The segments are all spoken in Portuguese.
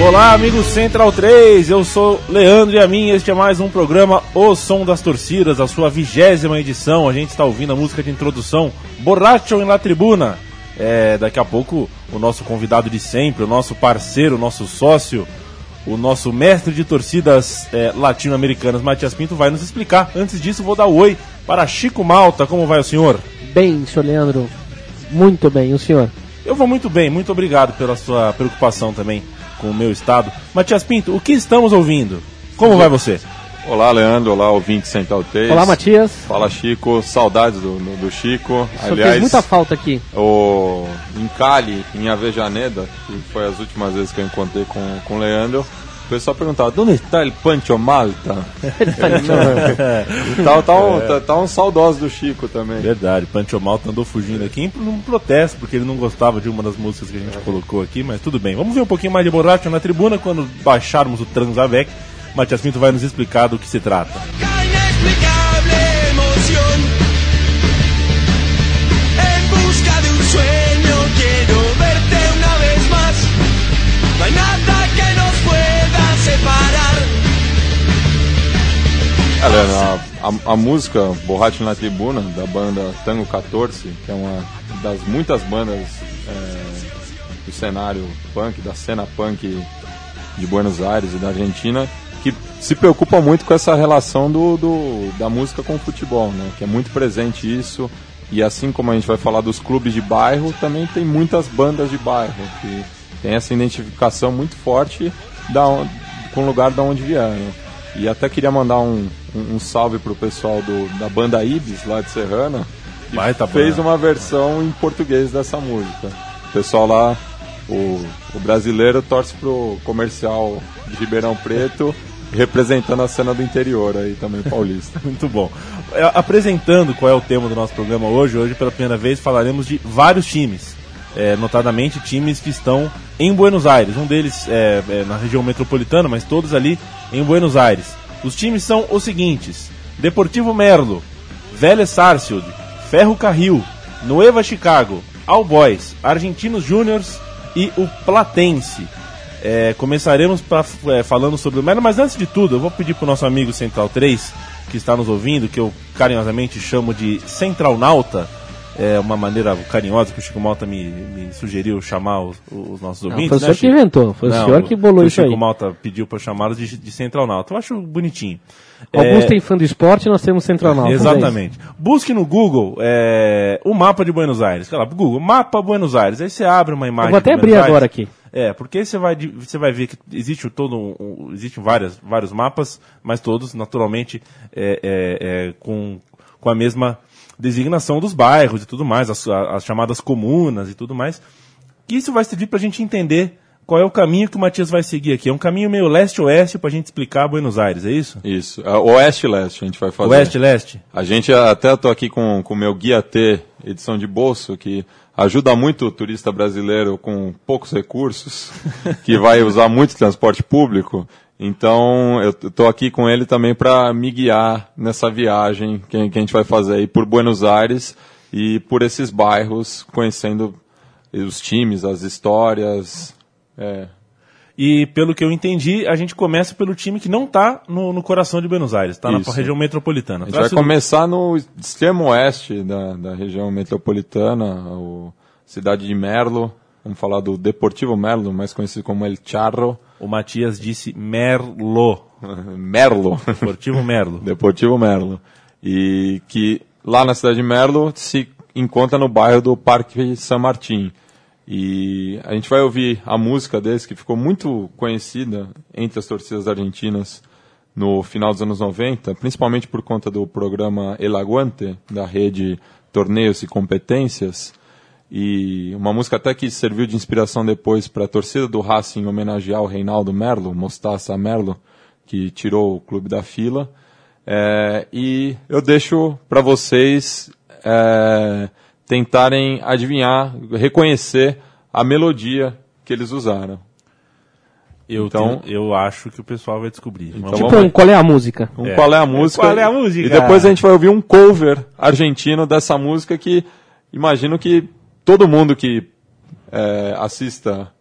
Olá, amigos Central 3, eu sou Leandro e a mim, este é mais um programa O Som das Torcidas, a sua vigésima edição. A gente está ouvindo a música de introdução Borracho em La Tribuna. É, daqui a pouco, o nosso convidado de sempre, o nosso parceiro, o nosso sócio, o nosso mestre de torcidas é, latino-americanas, Matias Pinto, vai nos explicar. Antes disso, vou dar o oi para Chico Malta. Como vai o senhor? Bem, senhor Leandro. Muito bem, o senhor? Eu vou muito bem, muito obrigado pela sua preocupação também com o meu estado. Matias Pinto, o que estamos ouvindo? Como vai você? Olá, Leandro. Olá, ouvinte Central 3. Olá, Matias. Fala, Chico. Saudades do, do, Chico. Senhor Aliás, muita falta aqui. o, em Cali, em Avejaneda, que foi as últimas vezes que eu encontrei com, com o Leandro, o pessoal perguntava, onde está o Pancho Malta? tá, tá, um, tá, tá um saudoso do Chico também. Verdade, Pancho Malta andou fugindo aqui em num protesto, porque ele não gostava de uma das músicas que a gente colocou aqui, mas tudo bem. Vamos ver um pouquinho mais de borracho na tribuna quando baixarmos o Transavec. Matias Pinto vai nos explicar do que se trata. En Leandro, a, a- a música Borracho na Tribuna, da banda Tango 14, que é uma das muitas bandas é, do cenário punk, da cena punk de Buenos Aires e da Argentina, que se preocupa muito com essa relação do, do- da música com o futebol, né? Que é muito presente isso. E assim como a gente vai falar dos clubes de bairro, também tem muitas bandas de bairro que tem essa identificação muito forte da, o lugar da onde vieram. E até queria mandar um, um, um salve pro pessoal do, da banda Ibis, lá de Serrana, que Baita fez banda. uma versão em português dessa música. O pessoal lá, o, o brasileiro torce pro comercial de Ribeirão Preto, representando a cena do interior aí também paulista. Muito bom. É, Apresentando qual é o tema do nosso programa hoje, hoje pela primeira vez falaremos de vários times. É, notadamente times que estão em Buenos Aires. Um deles é, é na região metropolitana, mas todos ali em Buenos Aires. Os times são os seguintes: Deportivo Merlo, Vélez Sarsfield, Ferro Carril, Nueva Chicago, All Boys, Argentinos Júniors e o Platense. É, começaremos pra, é, falando sobre o Merlo, mas antes de tudo, eu vou pedir para o nosso amigo Central 3, que está nos ouvindo, que eu carinhosamente chamo de Central Nauta, é uma maneira carinhosa que o Chico Malta me, me sugeriu chamar os, os nossos Não, ouvintes. foi o né, senhor que Chico? inventou, foi o Não, senhor que bolou o isso Chico aí. Malta pediu para chamá-los de, de Central Nauta. Eu acho bonitinho. Alguns É, têm fã do esporte, nós temos Central Nauta. Exatamente. Busque no Google é, o mapa de Buenos Aires. Lá, Google, mapa Buenos Aires. Aí você abre uma imagem. Eu vou até abrir Buenos agora Aires. aqui. É, porque você vai, você vai ver que existe todo um, existem várias, vários mapas, mas todos, naturalmente, é, é, é, com, com a mesma designação dos bairros e tudo mais, as, as chamadas comunas e tudo mais. E isso vai servir para a gente entender qual é o caminho que o Matias vai seguir aqui. É um caminho meio leste-oeste para a gente explicar Buenos Aires, é isso? Isso. É, Oeste e Leste a gente vai fazer. Oeste-leste? A gente até tô aqui com com o meu guia T, edição de bolso, que ajuda muito o turista brasileiro com poucos recursos, que vai usar muito transporte público. Então, eu tô aqui com ele também para me guiar nessa viagem que, que a gente vai fazer aí por Buenos Aires e por esses bairros, conhecendo os times, as histórias. É, E pelo que eu entendi, a gente começa pelo time que não está no, no coração de Buenos Aires, está na região metropolitana. A gente vai Traz o- começar no extremo oeste da, da região metropolitana, o cidade de Merlo. Vamos falar do Deportivo Merlo, mais conhecido como El Charro. O Matias disse Merlo, Merlo. Deportivo Merlo. Deportivo Merlo. E que lá na cidade de Merlo se encontra no bairro do Parque San Martín. E a gente vai ouvir a música desse, que ficou muito conhecida entre as torcidas argentinas no final dos anos 90, principalmente por conta do programa El Aguante, da rede Torneios e Competências. E uma música até que serviu de inspiração depois para a torcida do Racing homenagear o Reinaldo Merlo, Mostaça Merlo, que tirou o clube da fila. É, e eu deixo para vocês é, tentarem adivinhar, reconhecer a melodia que eles usaram. Eu, Então- tenho- eu acho que o pessoal vai descobrir. Então Tipo, um, qual é a música? Um É. Qual é a música? Qual é a música? E depois a gente vai ouvir um cover argentino dessa música que imagino que todo mundo que é, assista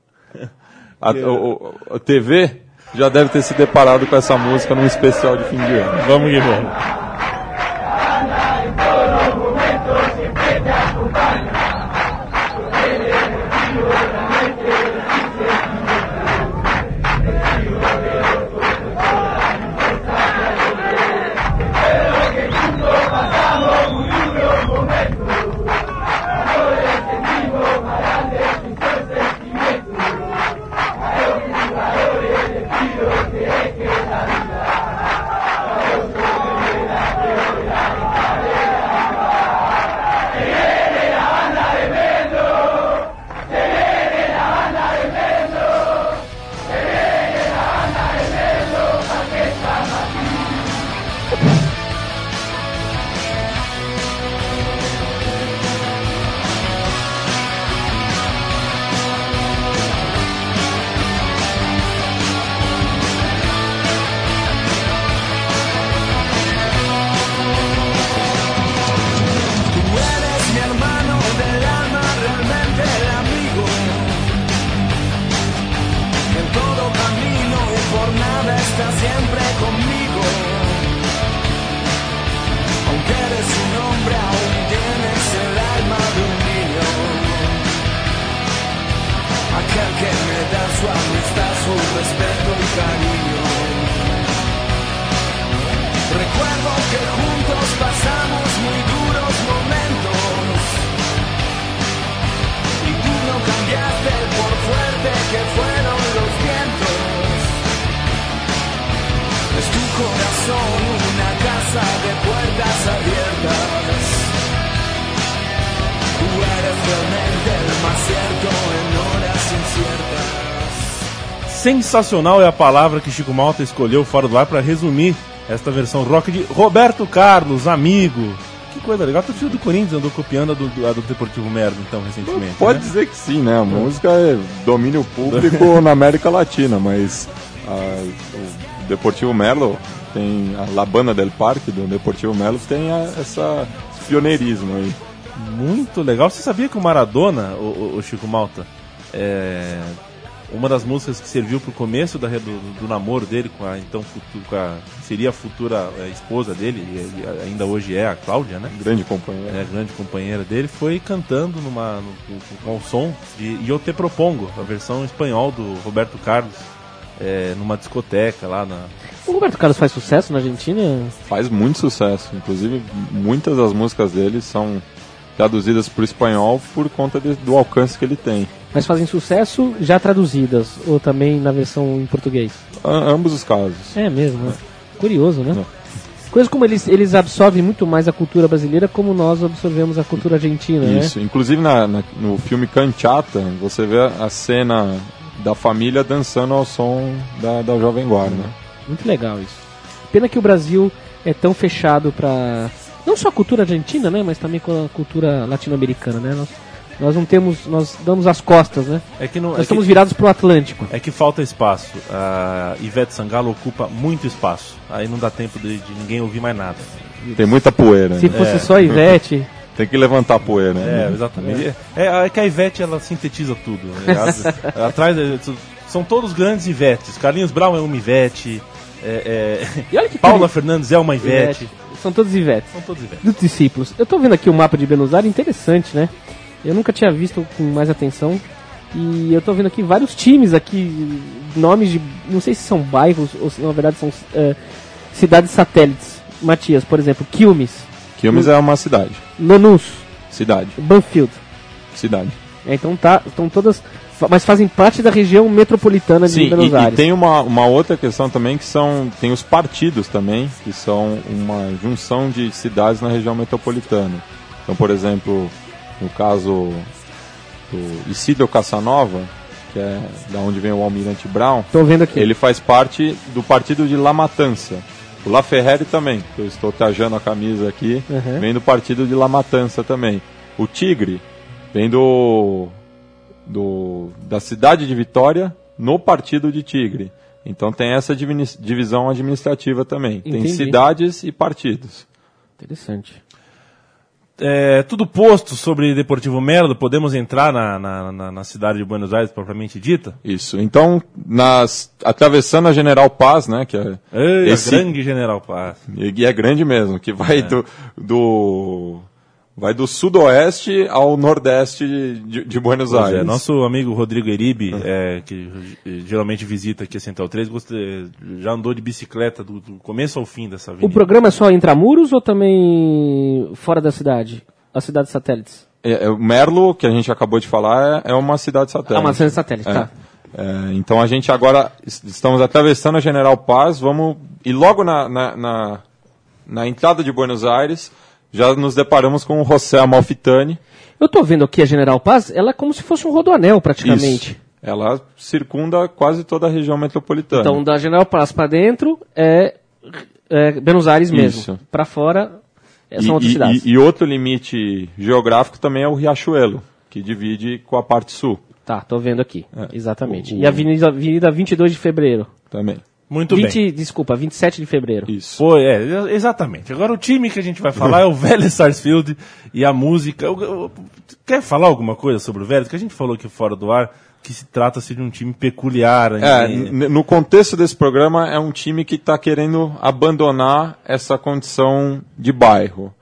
a, o- o- a TV já deve ter se deparado com essa música num especial de fim de ano. Vamos que Sensacional é a palavra que Chico Malta escolheu fora do ar para resumir esta versão rock de Roberto Carlos, amigo. Que coisa legal. A torcida do Corinthians andou copiando a do, a do Deportivo Merda, então, recentemente. Pode né? dizer que sim, né? A música é domínio público na América Latina, mas ah, o Deportivo Melo tem a La Banda del Parque do Deportivo Melo tem a- essa esse pioneirismo aí. Muito legal. Você sabia que o Maradona, o, o- o Chico Malta, é uma das músicas que serviu pro começo da, do, do namoro dele com a então futu- com a, seria a futura é, esposa dele, e, e ainda hoje é a Cláudia, né? Grande companheiro. é, grande companheira dele, foi cantando numa, no, com- com o som de Eu Te Propongo, a versão em espanhol do Roberto Carlos, é, numa discoteca lá na. O Roberto Carlos faz sucesso na Argentina? Faz muito sucesso. Inclusive, muitas das músicas dele são traduzidas para o espanhol por conta de- do alcance que ele tem. Mas fazem sucesso já traduzidas, ou também na versão em português? A- ambos os casos. É mesmo, né? Curioso, né? É. Coisas como eles, eles absorvem muito mais a cultura brasileira como nós absorvemos a cultura argentina, Isso. Inclusive na, na- no filme Canchata, você vê a cena da família dançando ao som da, da Jovem Guarda. né? Muito legal isso. Pena que o Brasil é tão fechado para não só a cultura argentina, né, mas também com a cultura latino-americana, né? Nós, nós não temos, nós damos as costas, né? É que não. Nós é estamos que- virados pro Atlântico. É que falta espaço. A Ivete Sangalo ocupa muito espaço. Aí não dá tempo de, de ninguém ouvir mais nada. Tem muita poeira. Se né? fosse só Ivete, Tem que levantar a poeira. É, né? exatamente. É, é que a Ivete ela sintetiza tudo. Ela- Atrás é, são todos grandes Ivetes. Carlinhos Brown é uma Ivete. É, é, E olha que Paula Fernandes é uma Ivete. Ivete. São todos Ivetes. São todos Ivetes. Dos discípulos. Eu tô vendo aqui o mapa de Buenos Aires, interessante, né? Eu nunca tinha visto com mais atenção. E eu tô vendo aqui vários times aqui, nomes de. Não sei se são bairros ou se na verdade são é, cidades satélites. Matias, por exemplo, Quilmes, Quilmes é uma cidade. Lanús, Cidade. Banfield. Cidade. É, então tá, estão todas. Mas fazem parte da região metropolitana de Sim, Buenos e, e Aires. tem uma, uma outra questão também que são. Tem os partidos também, que são uma junção de cidades na região metropolitana. Então, por exemplo, no caso do Isidro Casanova, que é da onde vem o Almirante Brown, Tô vendo aqui. ele faz parte do partido de La Matança. O La Ferreri também, que eu estou trajando a camisa aqui, Uhum. vem do partido de La Matança também. O Tigre vem do, do da cidade de Vitória no partido de Tigre. Então tem essa divisão administrativa também. Tem Entendi. cidades e partidos. Interessante. É, tudo posto sobre Deportivo Merlo, podemos entrar na, na, na- na cidade de Buenos Aires propriamente dita? Isso. Então, nas, atravessando a General Paz, né, que é Ei, esse- a grande General Paz. E é grande mesmo, que vai do, do vai do sudoeste ao nordeste de, de Buenos Pois Aires. é, nosso amigo Rodrigo Eribe, é, que geralmente visita aqui a Central 3, gosta- já andou de bicicleta do, do começo ao fim dessa O avenida. programa é só intramuros ou também fora da cidade? As cidades satélites? É, é, o Merlo, que a gente acabou de falar, é, é uma cidade satélite. Ah, uma cidade satélite, É. tá. É, então a gente agora es- estamos atravessando a General Paz, vamos e logo na, na, na, na entrada de Buenos Aires já nos deparamos com o José Amalfitani. Eu tô vendo aqui a General Paz, ela é como se fosse um rodoanel praticamente. Isso. Ela circunda quase toda a região metropolitana. Então, da General Paz pra dentro é, é Buenos Aires mesmo. Pra fora é, E- são outras e, cidades. e- e outro limite geográfico também é o Riachuelo, que divide com a parte sul Tá, tô vendo aqui. É. Exatamente. O- E a Avenida, Avenida 22 de Fevereiro. também. Muito 20, bem. Desculpa, 27 de Fevereiro. Isso. Foi, é, exatamente. Agora o time que a gente vai falar é o Vélez Sarsfield e a música. Eu- eu- quer falar alguma coisa sobre o Vélez? Que a gente falou aqui fora do ar que se trata-se de um time peculiar. É, n- no contexto desse programa, é um time que está querendo abandonar essa condição de bairro.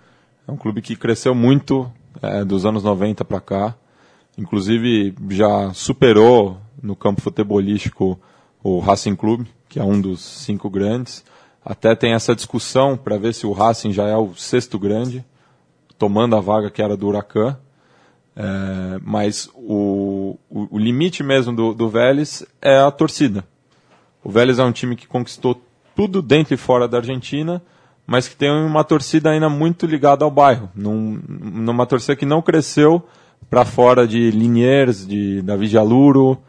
É um clube que cresceu muito é, dos anos 90 para cá. Inclusive, já superou no campo futebolístico o Racing Clube, que é um dos cinco grandes. Até tem essa discussão para ver se o Racing já é o sexto grande, tomando a vaga que era do Huracan. É, mas o, o, o limite mesmo do, do Vélez é a torcida. O Vélez é um time que conquistou tudo dentro e fora da Argentina, mas que tem uma torcida ainda muito ligada ao bairro. Num, numa torcida que não cresceu para fora de Liniers, de Davi Jaluro,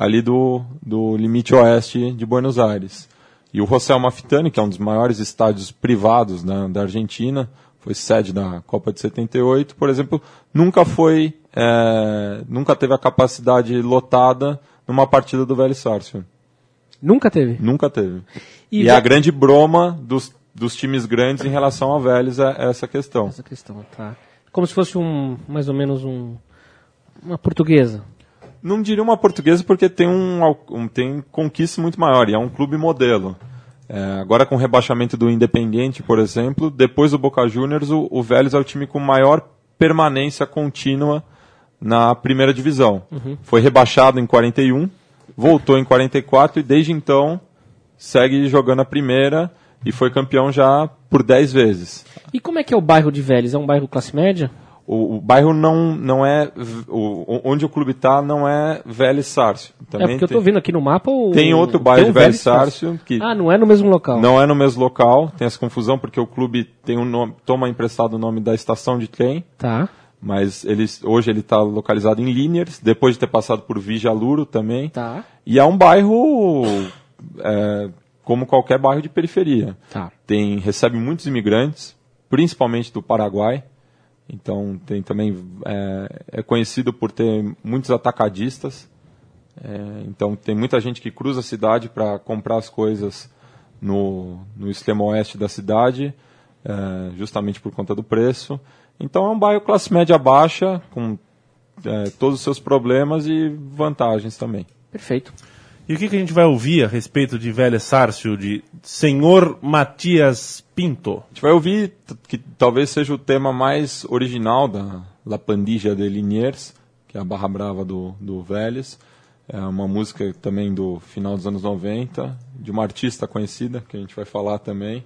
ali do, do limite oeste de Buenos Aires. E o José Mafitani, que é um dos maiores estádios privados da, da Argentina, foi sede da Copa de 78, por exemplo, nunca foi, é, nunca teve a capacidade lotada numa partida do Vélez Sarsfield. Nunca teve. Nunca teve. E E, a grande broma dos, dos times grandes em relação ao Vélez é essa questão. Essa questão, tá. Como se fosse um, mais ou menos um, uma portuguesa. Não diria uma portuguesa porque tem um, um- tem conquista muito maior e é um clube modelo. É, agora com o rebaixamento do Independiente, por exemplo, depois do Boca Juniors, o, o Vélez é o time com maior permanência contínua na primeira divisão. Foi rebaixado em 41, voltou em 44 e desde então segue jogando a primeira e foi campeão já por 10 vezes. E como é que é o bairro de Vélez? É um bairro classe média? O, o bairro não, não é. O, onde o clube está não é Vélez Sárcio. é Também porque eu tô tem, vendo aqui no mapa o... tem outro bairro tem de o Vélez Sarsfield. Sárcio que Ah, não é no mesmo local. não é no mesmo local. Tem essa confusão porque o clube tem um nome, toma emprestado o nome da estação de trem, Tá. mas ele, hoje ele está localizado em Liniers, depois de ter passado por Vijaluro também. Tá. E é um bairro é, como qualquer bairro de periferia. Tá. Tem, recebe muitos imigrantes, principalmente do Paraguai. Então tem também é, é conhecido por ter muitos atacadistas. É, então tem muita gente que cruza a cidade para comprar as coisas no, no extremo oeste da cidade, é, justamente por conta do preço. Então é um bairro classe média baixa, com é, todos os seus problemas e vantagens também. Perfeito. E o que, que a gente vai ouvir a respeito de Vélez Sarsfield de Senhor Matias Pinto? A gente vai ouvir que talvez seja o tema mais original da La Pandilla de Liniers, que é a Barra Brava do, do Vélez. É uma música também do final dos anos 90, de uma artista conhecida, que a gente vai falar também.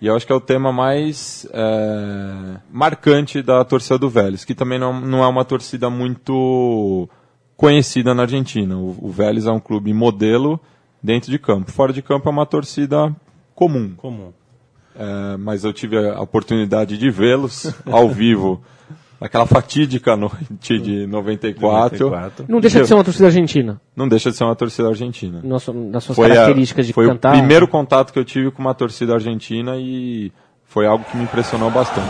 E eu acho que é o tema mais é, marcante da torcida do Vélez, que também não, não é uma torcida muito conhecida na Argentina. O, o Vélez é um clube modelo dentro de campo. Fora de campo é uma torcida comum. Comum. É, mas eu tive a oportunidade de vê-los ao vivo naquela fatídica noite de 94, 94. Não deixa de ser uma torcida argentina, não deixa de ser uma torcida argentina. nosso, nas suas Foi, a- características de foi cantar. o primeiro contato que eu tive com uma torcida argentina e foi algo que me impressionou bastante.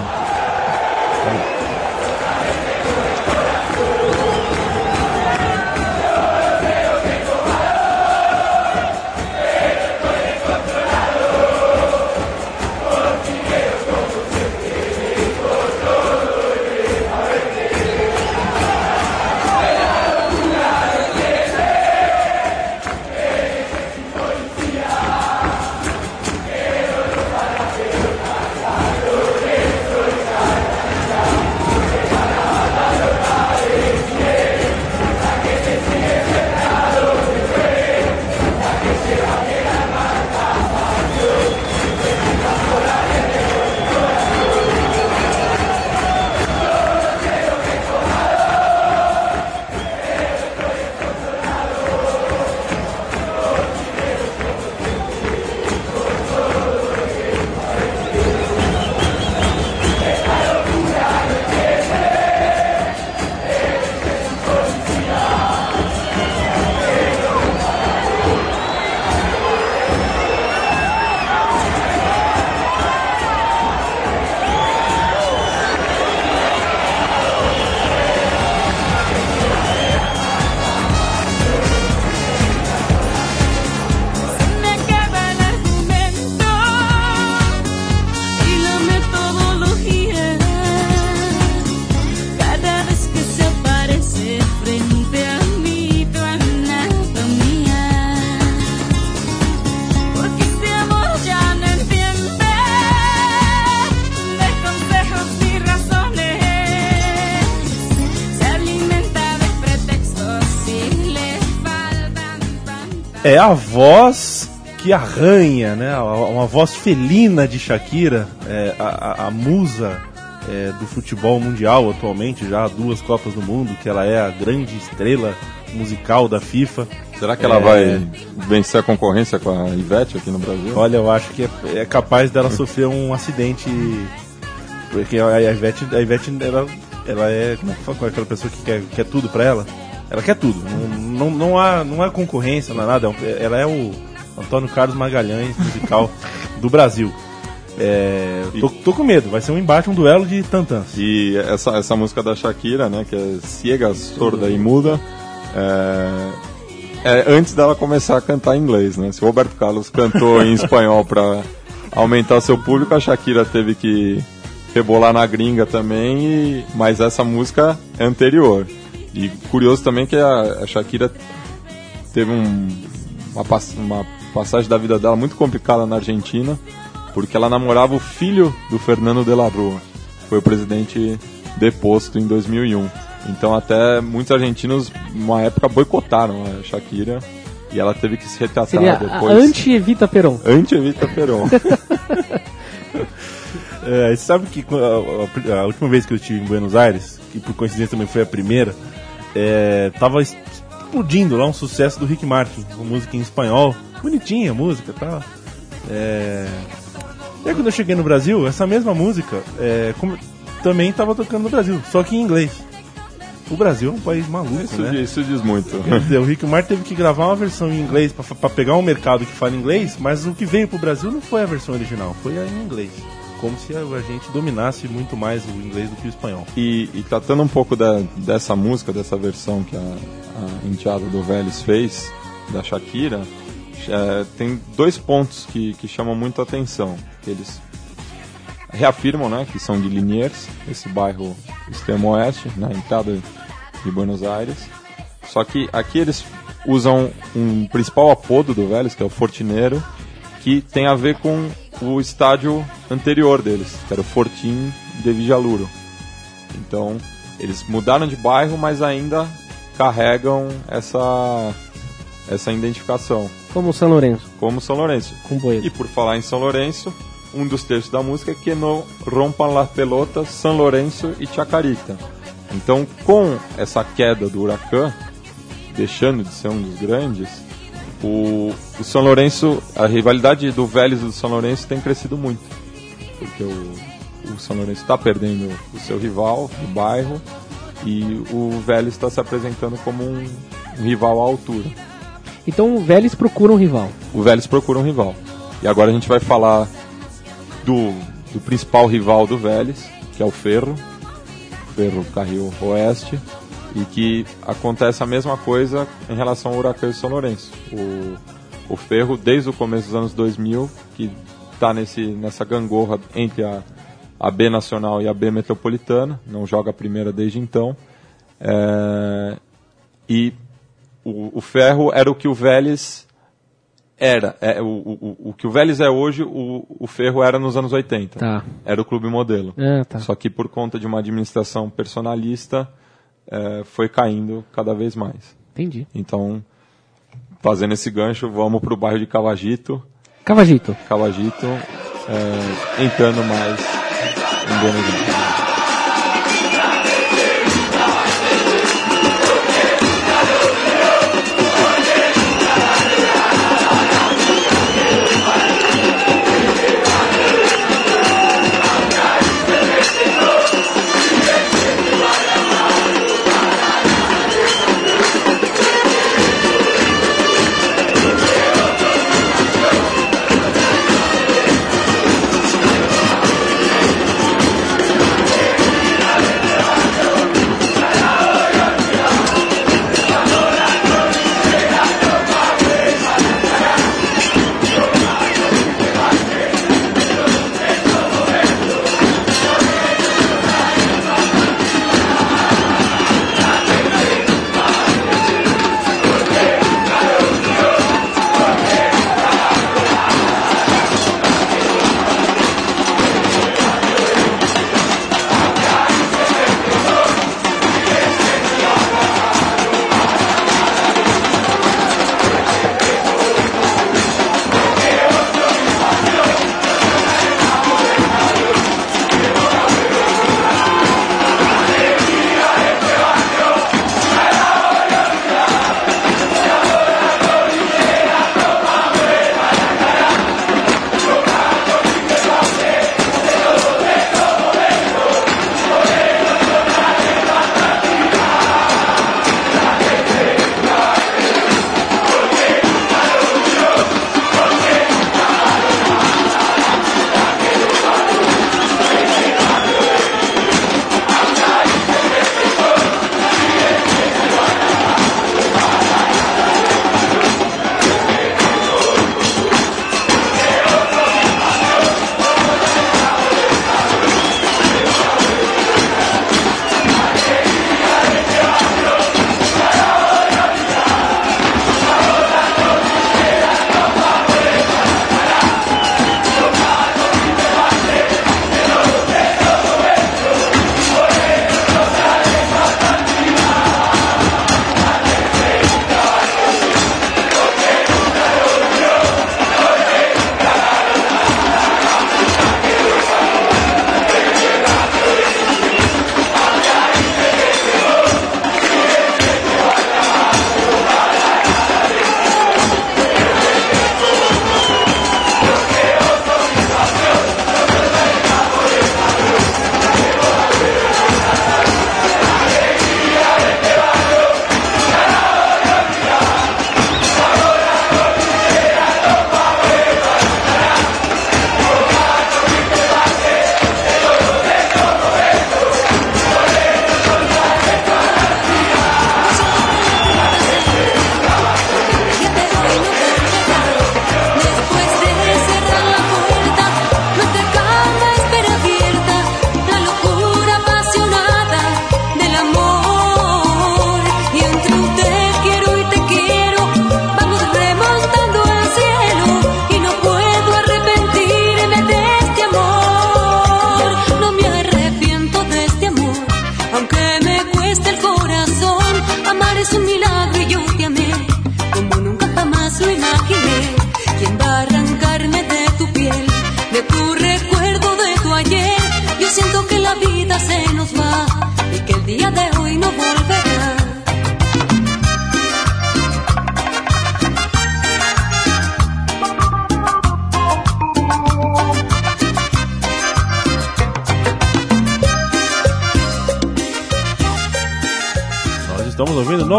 Voz que arranha, né? Uma voz felina de Shakira, é, a, a- musa é, do futebol mundial atualmente, já há duas Copas do Mundo, que ela é a grande estrela musical da FIFA. Será que ela É. vai vencer a concorrência com a Ivete aqui no Brasil? Olha, eu acho que é, é capaz dela sofrer um acidente. Porque a Ivete, a Ivete ela, ela é. Como é que fala? Qual é aquela pessoa que quer, quer tudo pra ela? Ela quer tudo. Não, não, não, há, não há concorrência, não há nada. Ela é o Antônio Carlos Magalhães musical do Brasil. É, tô, tô com medo, vai ser um embate, um duelo de tantãs. E essa, essa música da Shakira, né, que é Ciega, Sorda e Muda, é, é antes dela começar a cantar em inglês, né? Se o Roberto Carlos cantou em espanhol para aumentar seu público, a Shakira teve que rebolar na gringa também, e- mas essa música é anterior. E curioso também que a, a Shakira teve um- uma, pass- uma passagem da vida dela muito complicada na Argentina, porque ela namorava o filho do Fernando de la Rua, que foi o presidente deposto em 2001. Então até muitos argentinos, numa época, boicotaram a Shakira e ela teve que se retratar Seria depois. anti-Evita Peron. Anti-Evita Peron. É, você sabe que a, a- a última vez que eu estive em Buenos Aires, que por coincidência também foi a primeira, é, tava explodindo lá um sucesso do Rick Martin, uma música em espanhol, bonitinha a música e tal. É, e aí quando eu cheguei no Brasil, essa mesma música é, como- também estava tocando no Brasil, só que em inglês. O Brasil é um país maluco, Isso, né? diz, isso diz muito. Dizer, o Rick Martin teve que gravar uma versão em inglês pra pegar um mercado que fala inglês, mas o que veio pro Brasil não foi a versão original, foi a em inglês. Como se a gente dominasse muito mais o inglês do que o espanhol. E, e tratando um pouco da, dessa música, dessa versão que a, a enteada do Vélez fez, da Shakira, é, tem dois pontos que, que chamam muito a atenção. Eles reafirmam né, que são de Liniers, esse bairro extremo oeste, na entrada de Buenos Aires. Só que aqui eles usam um principal apodo do Vélez, que é o Fortineiro, que tem a ver com o estádio anterior deles, que era o Fortim de Vijaluro. Então, eles mudaram de bairro, mas ainda carregam essa essa identificação Como São Lourenço, como São Lourenço. com Boedo. E por falar em São Lourenço, um dos textos da música é que no rompam las pelotas São Lourenço e Chacarita. Então, com essa queda do Huracan, deixando de ser um dos grandes, o, o São Lourenço, a rivalidade do Vélez e do São Lourenço tem crescido muito. Porque o, o São Lourenço está perdendo o seu rival do bairro e o Vélez está se apresentando como um, um rival à altura. Então o Vélez procura um rival. O Vélez procura um rival. E agora a gente vai falar do, do principal rival do Vélez, que é o Ferro, Ferro Carril Oeste, e que acontece a mesma coisa em relação ao Huracan e São Lourenço. O, o Ferro, desde o começo dos anos 2000, que está nessa gangorra entre a, a B Nacional e a B Metropolitana, não joga a primeira desde então, é, e o, o Ferro era o que o Vélez era. É, o, o, o que o Vélez é hoje, o, o Ferro era nos anos 80. Tá. Era o clube modelo. Ah, tá. Só que por conta de uma administração personalista, é, foi caindo cada vez mais. Entendi. Então, fazendo esse gancho, vamos para o bairro de Cavagito. Cavagito. Cavagito, é, entrando mais em Buenos Aires.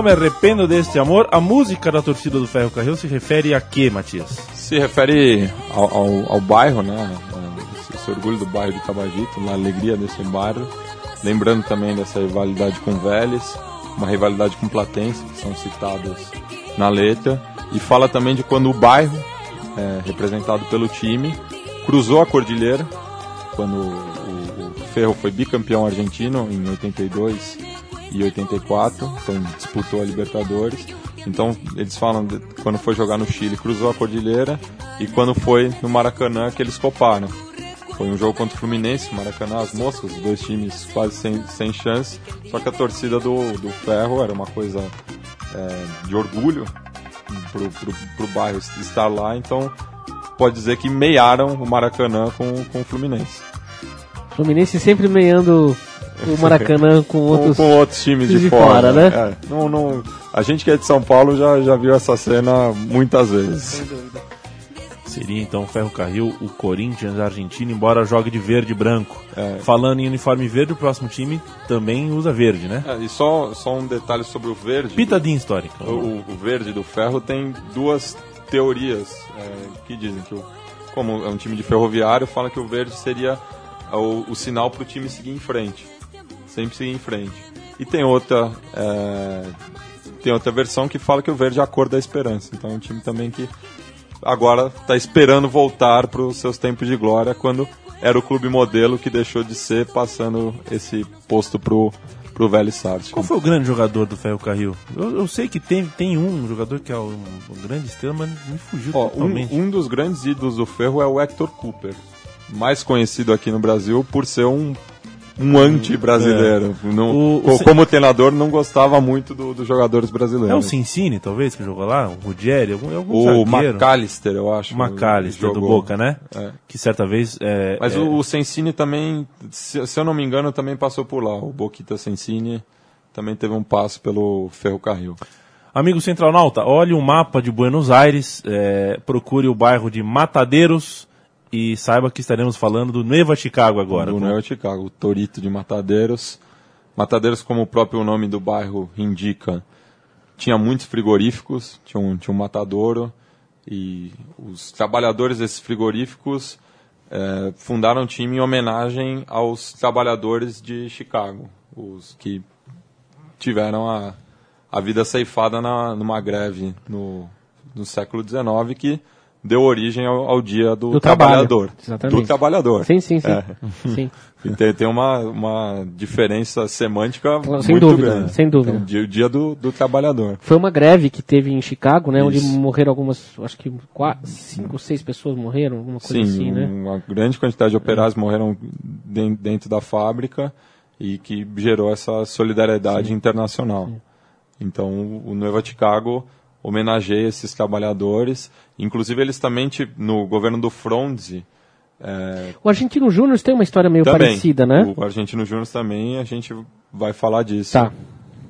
Me arrependo deste amor. A música da torcida do Ferro Carril se refere a quê, Matias? Se refere ao, ao, ao bairro, né? Esse, orgulho do bairro de Tabagito, na alegria desse bairro. Lembrando também dessa rivalidade com Vélez, uma rivalidade com Platense, que são citados na letra. E fala também de quando o bairro, é, representado pelo time, cruzou a cordilheira, quando o, o Ferro foi bicampeão argentino em 82 e 84, então disputou a Libertadores. Então eles falam de, quando foi jogar no Chile, cruzou a cordilheira e quando foi no Maracanã que eles coparam. Foi um jogo contra o Fluminense, Maracanã, as moscas, os dois times quase sem, sem chance. Só que a torcida do, do Ferro era uma coisa é, de orgulho pro, pro, pro bairro estar lá, então pode dizer que meiaram o Maracanã com, com o Fluminense. Fluminense sempre meiando o Maracanã com Com, outros. com outros times de, de fora, fora, né? É, não, não, a gente que é de São Paulo já, já viu essa cena muitas vezes. Seria então o Ferro Carril, o Corinthians argentino, embora jogue de verde e branco. É. Falando em uniforme verde, o próximo time também usa verde, né? É, e só, só um detalhe sobre o verde. Pitadinha histórica. O, o- o verde do ferro tem duas teorias é, que dizem que, o, como é um time de ferroviário, fala que o verde seria o, o sinal para o time seguir em frente. Sempre seguir em frente. E tem outra, é, tem outra versão que fala que o verde é a cor da esperança. Então é um time também que agora está esperando voltar para os seus tempos de glória, quando era o clube modelo que deixou de ser, passando esse posto pro, pro Vélez Sarsfield. Qual foi o grande jogador do Ferro Carril? Eu, eu sei que tem, tem um jogador que é o, o grande estrela, mas me fugiu Ó, totalmente. um, um dos grandes ídolos do Ferro é o Hector Cooper, mais conhecido aqui no Brasil por ser um, um anti-brasileiro. Não- O- Como treinador, não gostava muito do- dos jogadores É o brasileiros. Cincini, talvez, que jogou lá? O Ruggeri? Algum, algum o zagueiro. McAllister, eu acho. O McAllister, do. Boca, né? É. Que certa vez... é, Mas é, o, o também, se, se eu não me engano, também passou por lá. O Boquita Sensini também teve um passo pelo Ferro Carril. Amigo Central-Nauta, olhe o mapa de Buenos Aires, é, procure o bairro de Matadeiros e saiba que estaremos falando do Neva Chicago agora. do com- Neo Chicago, o Torito de Matadeiros. Matadeiros, como o próprio nome do bairro indica, tinha muitos frigoríficos, tinha um, tinha um matadouro, e os trabalhadores desses frigoríficos eh, fundaram um time em homenagem aos trabalhadores de Chicago, os que tiveram a, a vida ceifada na, numa greve no, no século XIX, que deu origem ao, ao dia do, Do trabalho, trabalhador. exatamente. Do trabalhador. Sim, sim, sim. É. sim. E tem, tem uma, uma diferença semântica Sem muito dúvida, grande. sem dúvida. Então, dia- dia do, do trabalhador. Foi uma greve que teve em Chicago, né? Onde Isso. morreram algumas, acho que quatro, cinco ou seis pessoas morreram, alguma coisa Sim, assim, né? uma grande quantidade de operários morreram den- dentro da fábrica e que gerou essa solidariedade internacional. Então, o Nueva Chicago homenageia esses trabalhadores. Inclusive, eles também, no governo do Frondizi, é, O Argentino Júnior tem uma história meio também, parecida, né? o Argentino Júnior também, a gente vai falar disso. Tá.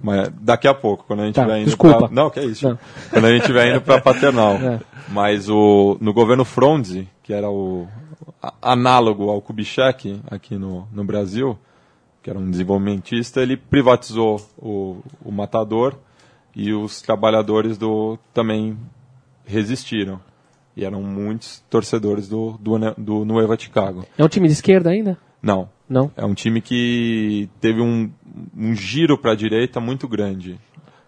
Mas daqui a pouco, quando a gente Tá, estiver indo desculpa. pra... Não, que é isso. Não. Quando a gente estiver indo para Paternal. É. Mas o, no governo Frondizi, que era o a- análogo ao Kubitschek aqui no, no Brasil, que era um desenvolvimentista, ele privatizou o, o matador e os trabalhadores do também resistiram. E eram muitos torcedores do, do, do Nueva Chicago. É um time de esquerda ainda? Não, Não. é um time que teve um, um giro para a direita muito grande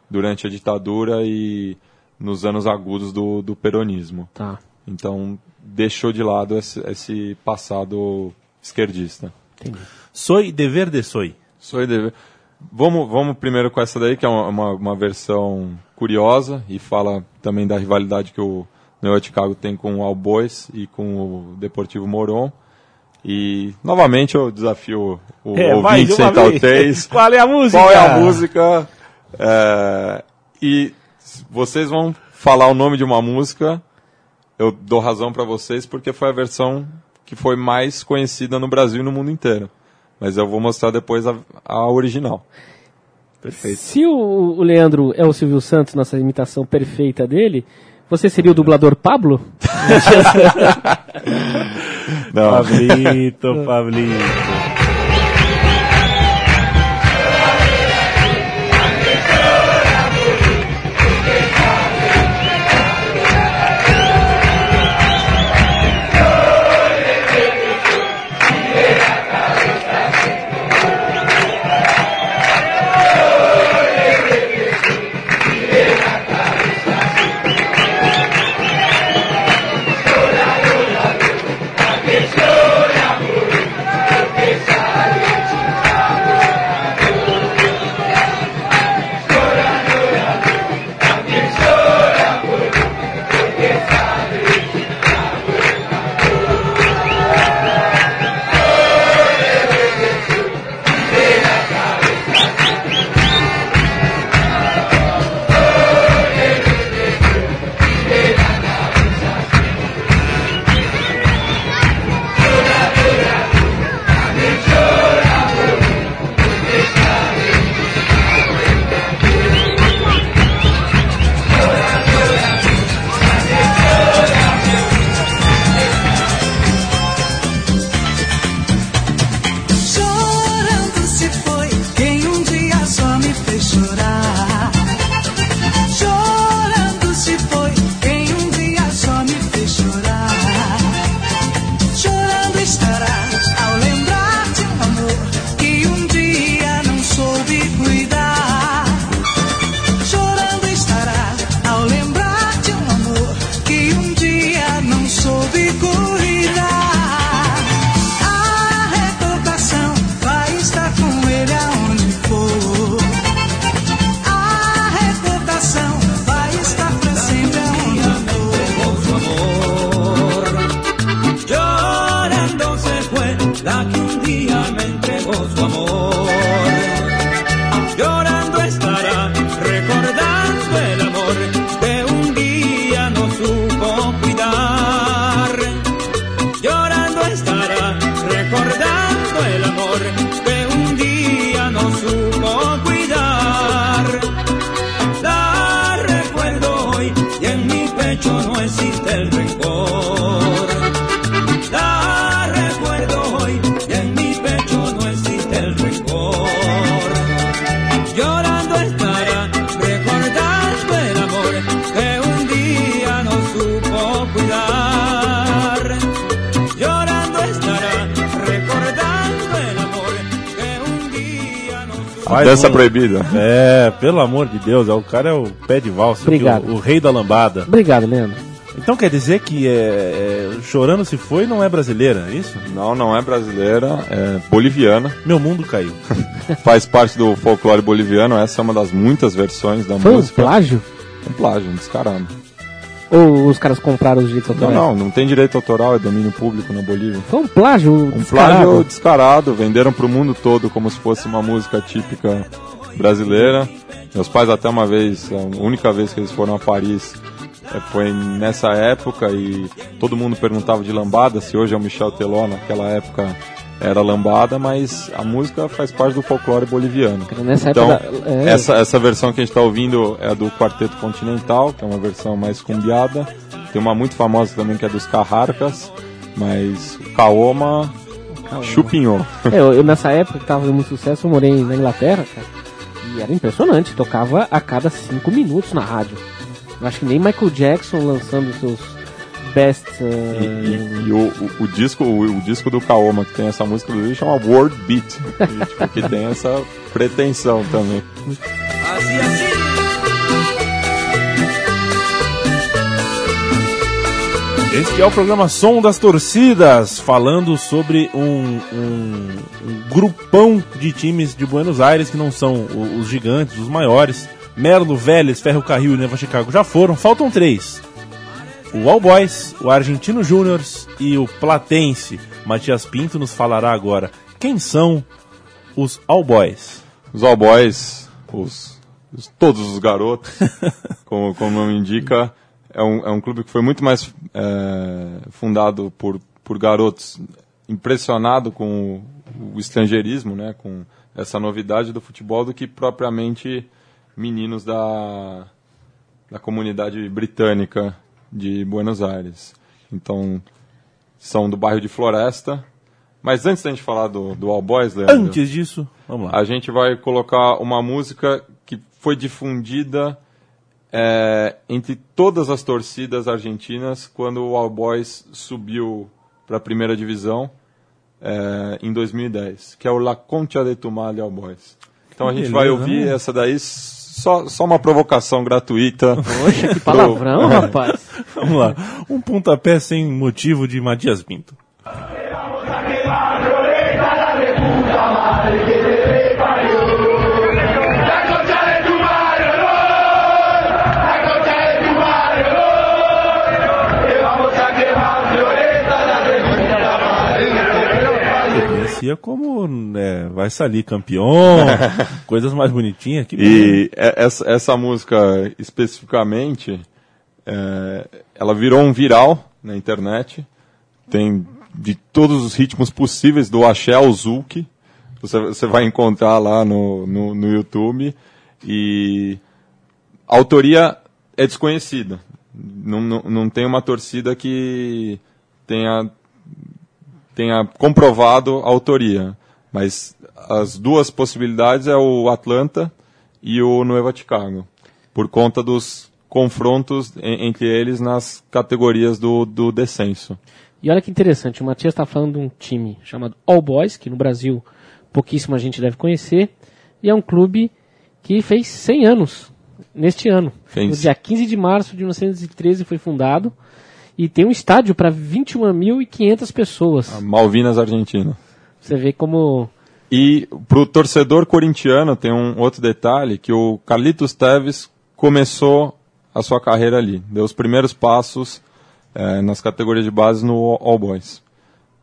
durante a ditadura e nos anos agudos do, do peronismo. Tá. Então, deixou de lado esse, esse passado esquerdista. Entendi. Soy de verde soy. Soy de- Vamos, vamos primeiro com essa daí, que é uma, uma, versão curiosa e fala também da rivalidade que o Neo Chicago tem com o Albois e com o Deportivo Moron. E, novamente, eu desafio o É, ouvinte Central vez. 3. Qual é a música? Qual é a música? É, e vocês vão falar o nome de uma música. Eu dou razão para vocês porque foi a versão que foi mais conhecida no Brasil e no mundo inteiro. Mas eu vou mostrar depois a, a original. Perfeito. Se o, o Leandro é o Silvio Santos, nossa imitação perfeita dele, você seria o dublador Pablo? Não, Pablito, Pablito. amor Mais Dança um- proibida. É, pelo amor de Deus, é, o cara é o pé de valsa, Obrigado. o, o rei da lambada. Obrigado, Leandro. Então quer dizer que é, é, Chorando se foi não é brasileira, é isso? Não, não é brasileira, é boliviana. Meu mundo caiu. Faz parte do folclore boliviano. Essa é uma das muitas versões da Foi um música. plágio? Um plágio, um descarado. Ou os caras compraram os direitos Não, autorais? não, não tem direito autoral, é domínio público na Bolívia. Foi um plágio Um descarado. plágio descarado, venderam pro mundo todo como se fosse uma música típica brasileira. Meus pais até uma vez, a única vez que eles foram a Paris, eh, foi nessa época e todo mundo perguntava de lambada, se hoje é o Michel Teló, naquela época era lambada, mas a música faz parte do folclore boliviano. Nessa Então, da- é, essa, essa versão que a gente está ouvindo é do Quarteto Continental, que é uma versão mais cumbiada. Tem uma muito famosa também que é dos Carrarcas, mas o Kaoma chupinhou. É, eu, eu nessa época que tava fazendo muito sucesso, eu morei na Inglaterra, cara. E era impressionante, tocava a cada cinco minutos na rádio. Eu acho que nem Michael Jackson lançando seus best. E, uh, e- e o, o- o disco, o, o disco do Kaoma, que tem essa música do chama World Beat, e, tipo, que tem essa pretensão também. Así, así. Esse que é o programa Som das Torcidas, falando sobre um, um- um grupão de times de Buenos Aires que não são os gigantes, os maiores. Merlo, Vélez, Ferro Carril e Neva Chicago já foram, faltam três. O All Boys, o Argentino Júniors e o Platense. Matias Pinto nos falará agora quem são os All Boys. Os All Boys, os, os- todos os garotos, como, como o nome indica, é um, é um clube que foi muito mais é, fundado por, por garotos impressionado com o, o estrangeirismo, né, com essa novidade do futebol, do que propriamente meninos da, da comunidade britânica de Buenos Aires. Então, são do bairro de Floresta. Mas antes da gente falar do, do All Boys, Leandro... Antes disso, vamos lá. A gente vai colocar uma música que foi difundida é, entre todas as torcidas argentinas quando o All Boys subiu para a primeira divisão é, em 2010, que é o La Concha de Tumal All Boys. Então a gente vai beleza, ouvir né? essa daí, só, só uma provocação gratuita. Poxa, que palavrão, rapaz. Vamos lá. Um pontapé sem motivo de Matias Pinto. Conhecia como né, vai sair campeão, coisas mais bonitinhas. Que E é- essa, essa música especificamente, é, ela virou um viral na internet. Tem de todos os ritmos possíveis, do axé ao zouk. Você, você vai encontrar lá no, no, no YouTube. E a autoria é desconhecida. Não, não, não tem uma torcida que tenha tenha comprovado a autoria. Mas as duas possibilidades é o Atlanta e o Nueva Chicago, por conta dos confrontos en- entre eles nas categorias do, do descenso. E olha que interessante, o Matias está falando de um time chamado All Boys, que no Brasil pouquíssima gente deve conhecer, e é um clube que fez 100 anos neste ano. Fez. No dia 15 de março de 1913 foi fundado, e tem um estádio para 21.500 pessoas. A Malvinas Argentina. Você vê como E pro torcedor corintiano tem um outro detalhe, que o Carlitos Teves começou a sua carreira ali. Deu os primeiros passos eh, nas categorias de base no All Boys.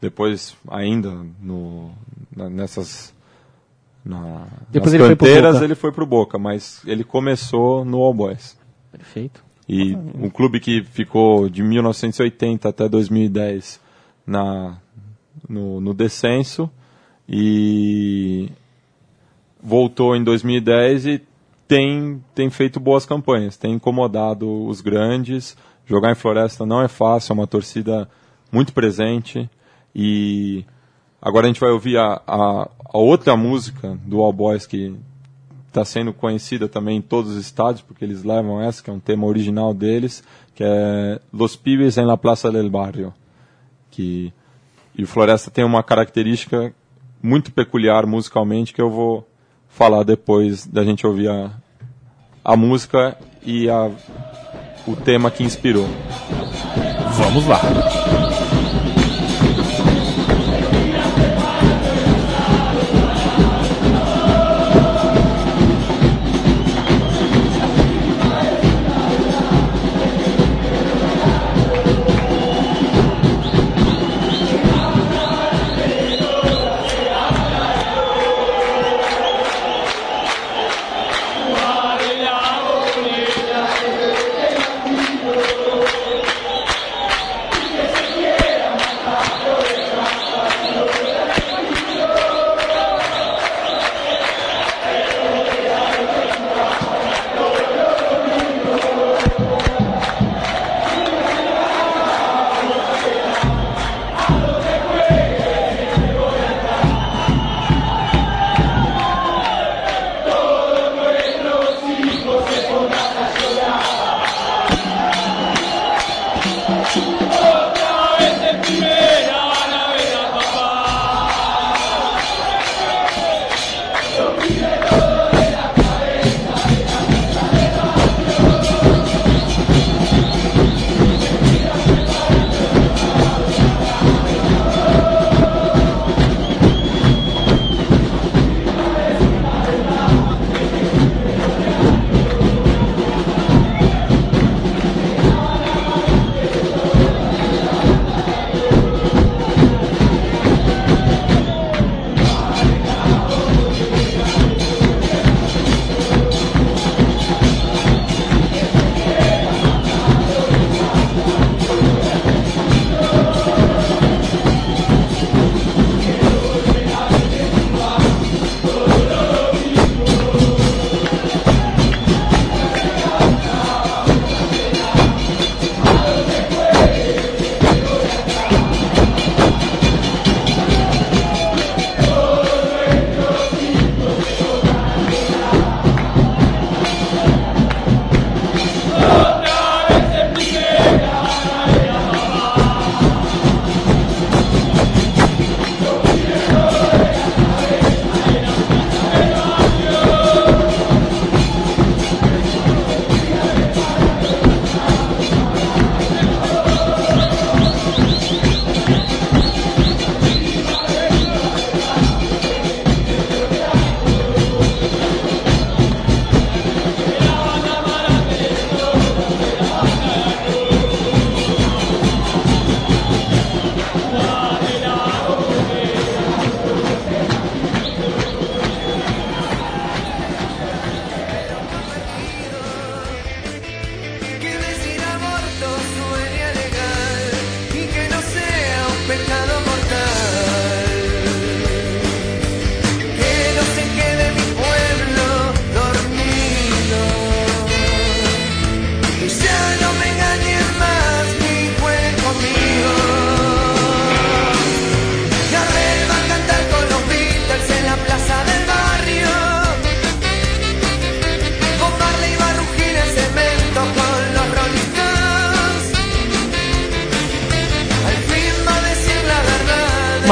Depois, ainda, no, nessas... Na, Depois nas ele foi pro canteiras Boca. ele foi pro Boca, mas ele começou no All Boys. perfeito. E um clube que ficou de 1980 até 2010 na, no, no descenso e voltou em 2010 e tem, tem feito boas campanhas, tem incomodado os grandes, jogar em Floresta não é fácil, é uma torcida muito presente e agora a gente vai ouvir a, a, a outra música do All Boys que está sendo conhecida também em todos os estádios, porque eles levam essa, que é um tema original deles, que é Los Pibes en la Plaza del Barrio. Que, e o Floresta tem uma característica muito peculiar musicalmente que eu vou falar depois da gente ouvir a, a música e a, o tema que inspirou. Vamos lá.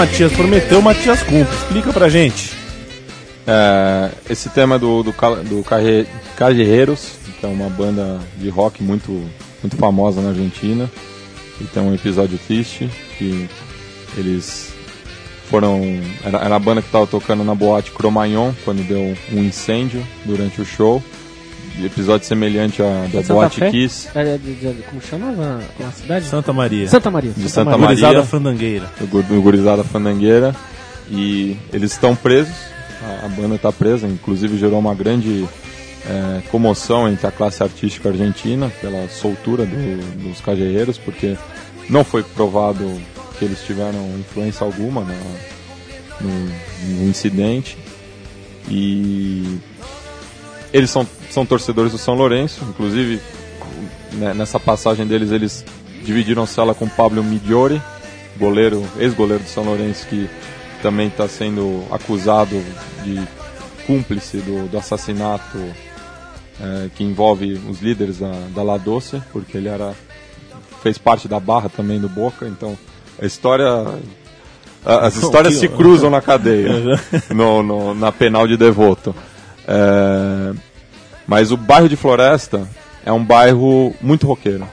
Matias prometeu, Matias cumpre. Explica pra gente. É, esse tema do, do, do Carre- Carreiros, que é uma banda de rock muito, muito famosa na Argentina, e tem um episódio triste que eles foram. Era, era a banda que estava tocando na boate Cromagnon quando deu um incêndio durante o show. Episódio semelhante à da Santa boate Fé? Kiss, É, de- de- como chamava a cidade? Santa Maria. Santa Maria. de Santa Gurizada Maria. Fandangueira. do Gu- do Gurizada Fandangueira e eles estão presos, a, a banda está presa, inclusive gerou uma grande é, comoção entre a classe artística argentina pela soltura do- dos cajerreiros, porque não foi provado que eles tiveram influência alguma na- no, no incidente e eles são, são torcedores do São Lourenço, inclusive né, nessa passagem deles, eles dividiram cela com Pablo Migliori, goleiro, ex-goleiro do São Lourenço, que também está sendo acusado de cúmplice do, do assassinato eh, que envolve os líderes da, da La Doce, porque ele era fez parte da barra também do Boca, então a história as histórias se cruzam na cadeia, no, no- na penal de Devoto. É, mas o bairro de Floresta é um bairro muito roqueiro.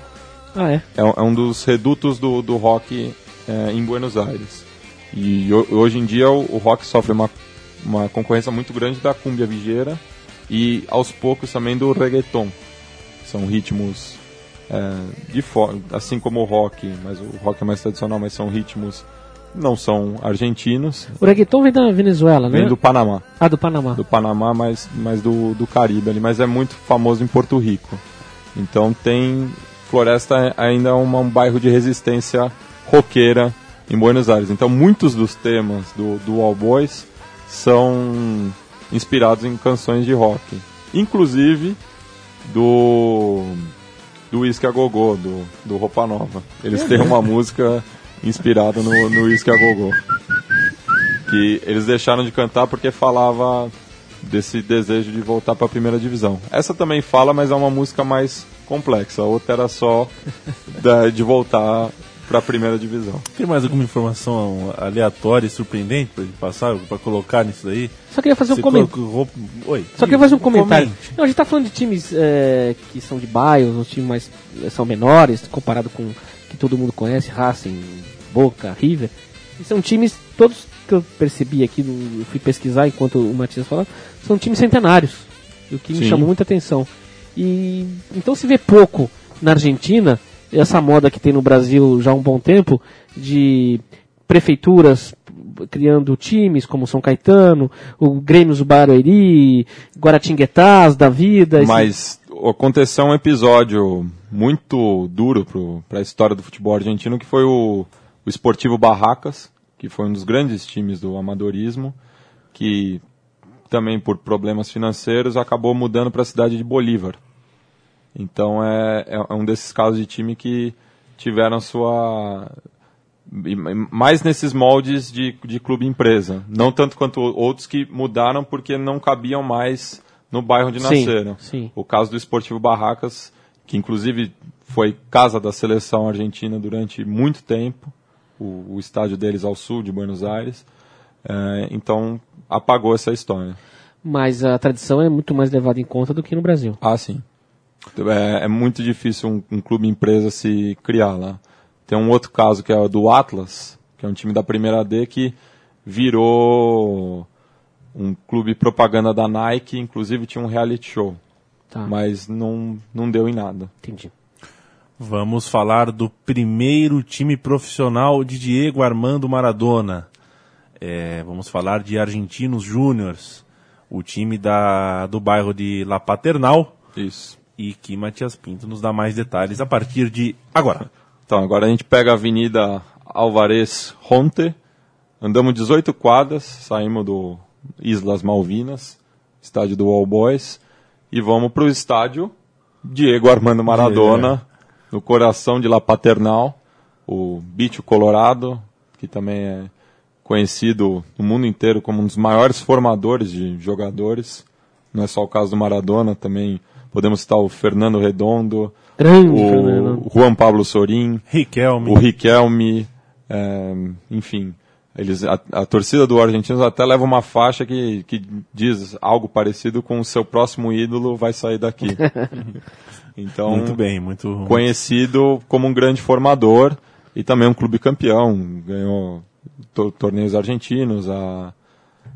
Ah, é. É, um- é um dos redutos do, do rock é, em Buenos Aires. E ho- hoje em dia o, o rock sofre uma, uma concorrência muito grande da cumbia vigeira e aos poucos também do reggaeton. São ritmos é, de assim como o rock, mas o rock é mais tradicional, mas são ritmos não são argentinos, O reggaeton vem da Venezuela, né? vem do Panamá Ah, do Panamá. do Panamá, mas, mas do, do Caribe ali, mas é muito famoso em Porto Rico. Então tem Floresta é ainda uma, um bairro de resistência roqueira em Buenos Aires. Então muitos dos temas do, do All Boys são inspirados em canções de rock, inclusive do do Whisky a Gogô, do, do Roupa Nova. Eles têm uma música inspirada no, no Whisky a Gogô que eles deixaram de cantar porque falava desse desejo de voltar para a primeira divisão. Essa também fala, mas é uma música mais complexa. A outra era só da- de voltar para a primeira divisão. Tem mais alguma informação aleatória e surpreendente gente passar, pra colocar nisso daí? Só queria fazer um Você comentário. roupa- Oi. Só queria fazer um comentário. Comente. Não, a gente tá falando de times é, que são de bairros, os times mais eh, são menores, comparado com que todo mundo conhece, Racing, Boca, River. E são times, todos que eu percebi aqui, eu fui pesquisar enquanto o Matias falava, são times centenários. O que me Sim. chamou muita atenção. E então se vê pouco na Argentina, essa moda que tem no Brasil já há um bom tempo, de prefeituras criando times como São Caetano, o Grêmio Barueri, Guaratinguetás da vida. Mas aconteceu um episódio muito duro para a história do futebol argentino, que foi o, o Esportivo Barracas, que foi um dos grandes times do amadorismo, que também por problemas financeiros acabou mudando para a cidade de Bolívar. Então é, é, é um desses casos de time que tiveram sua mais nesses moldes de, de clube empresa, não tanto quanto outros que mudaram porque não cabiam mais no bairro onde Sim, nasceram. sim. O caso do Esportivo Barracas, que inclusive foi casa da seleção argentina durante muito tempo, o, o estádio deles ao sul de Buenos Aires, é, então apagou essa história. Mas a tradição é muito mais levada em conta do que no Brasil. Ah, sim. É, é muito difícil um, um clube empresa se criar lá. Tem um outro caso que é o do Atlas, que é um time da primeira D que virou um clube propaganda da Nike, inclusive tinha um reality show, Tá, mas não, não deu em nada. entendi. Vamos falar do primeiro time profissional de Diego Armando Maradona. É, vamos falar de Argentinos Júniors, o time da, do bairro de La Paternal. Isso. E que Matias Pinto nos dá mais detalhes a partir de agora. Então, agora a gente pega a Avenida Alvarez Ronte, andamos 18 quadras, saímos do Islas Malvinas, estádio do All Boys, e vamos para o estádio Diego Armando Maradona, no coração de La Paternal, o Bicho Colorado, que também é conhecido no mundo inteiro como um dos maiores formadores de jogadores. Não é só o caso do Maradona, também podemos citar o Fernando Redondo, Grande, Fernando. o Juan Pablo Sorin, Riquelme. o Riquelme, é, enfim. Eles, a, a torcida do Argentinos até leva uma faixa que, que diz algo parecido com o seu próximo ídolo vai sair daqui. então, Muito bem, muito. conhecido como um grande formador e também um clube campeão. Ganhou to- torneios argentinos, a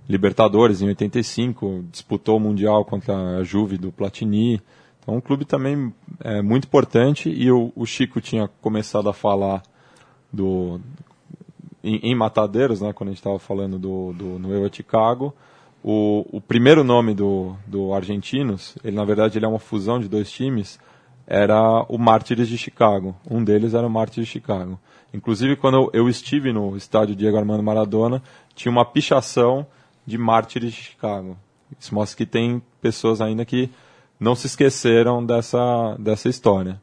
Libertadores em 85, disputou o Mundial contra a Juve do Platini. Então, um clube também é, muito importante. E o, o Chico tinha começado a falar do em, em Matadeiros, né, quando a gente estava falando do, do no Eu Chicago. O, o primeiro nome do, do Argentinos, ele na verdade ele é uma fusão de dois times, era o Mártires de Chicago. Um deles era o Mártires de Chicago. Inclusive, quando eu estive no estádio Diego Armando Maradona, tinha uma pichação de Mártires de Chicago. Isso mostra que tem pessoas ainda que não se esqueceram dessa, dessa história.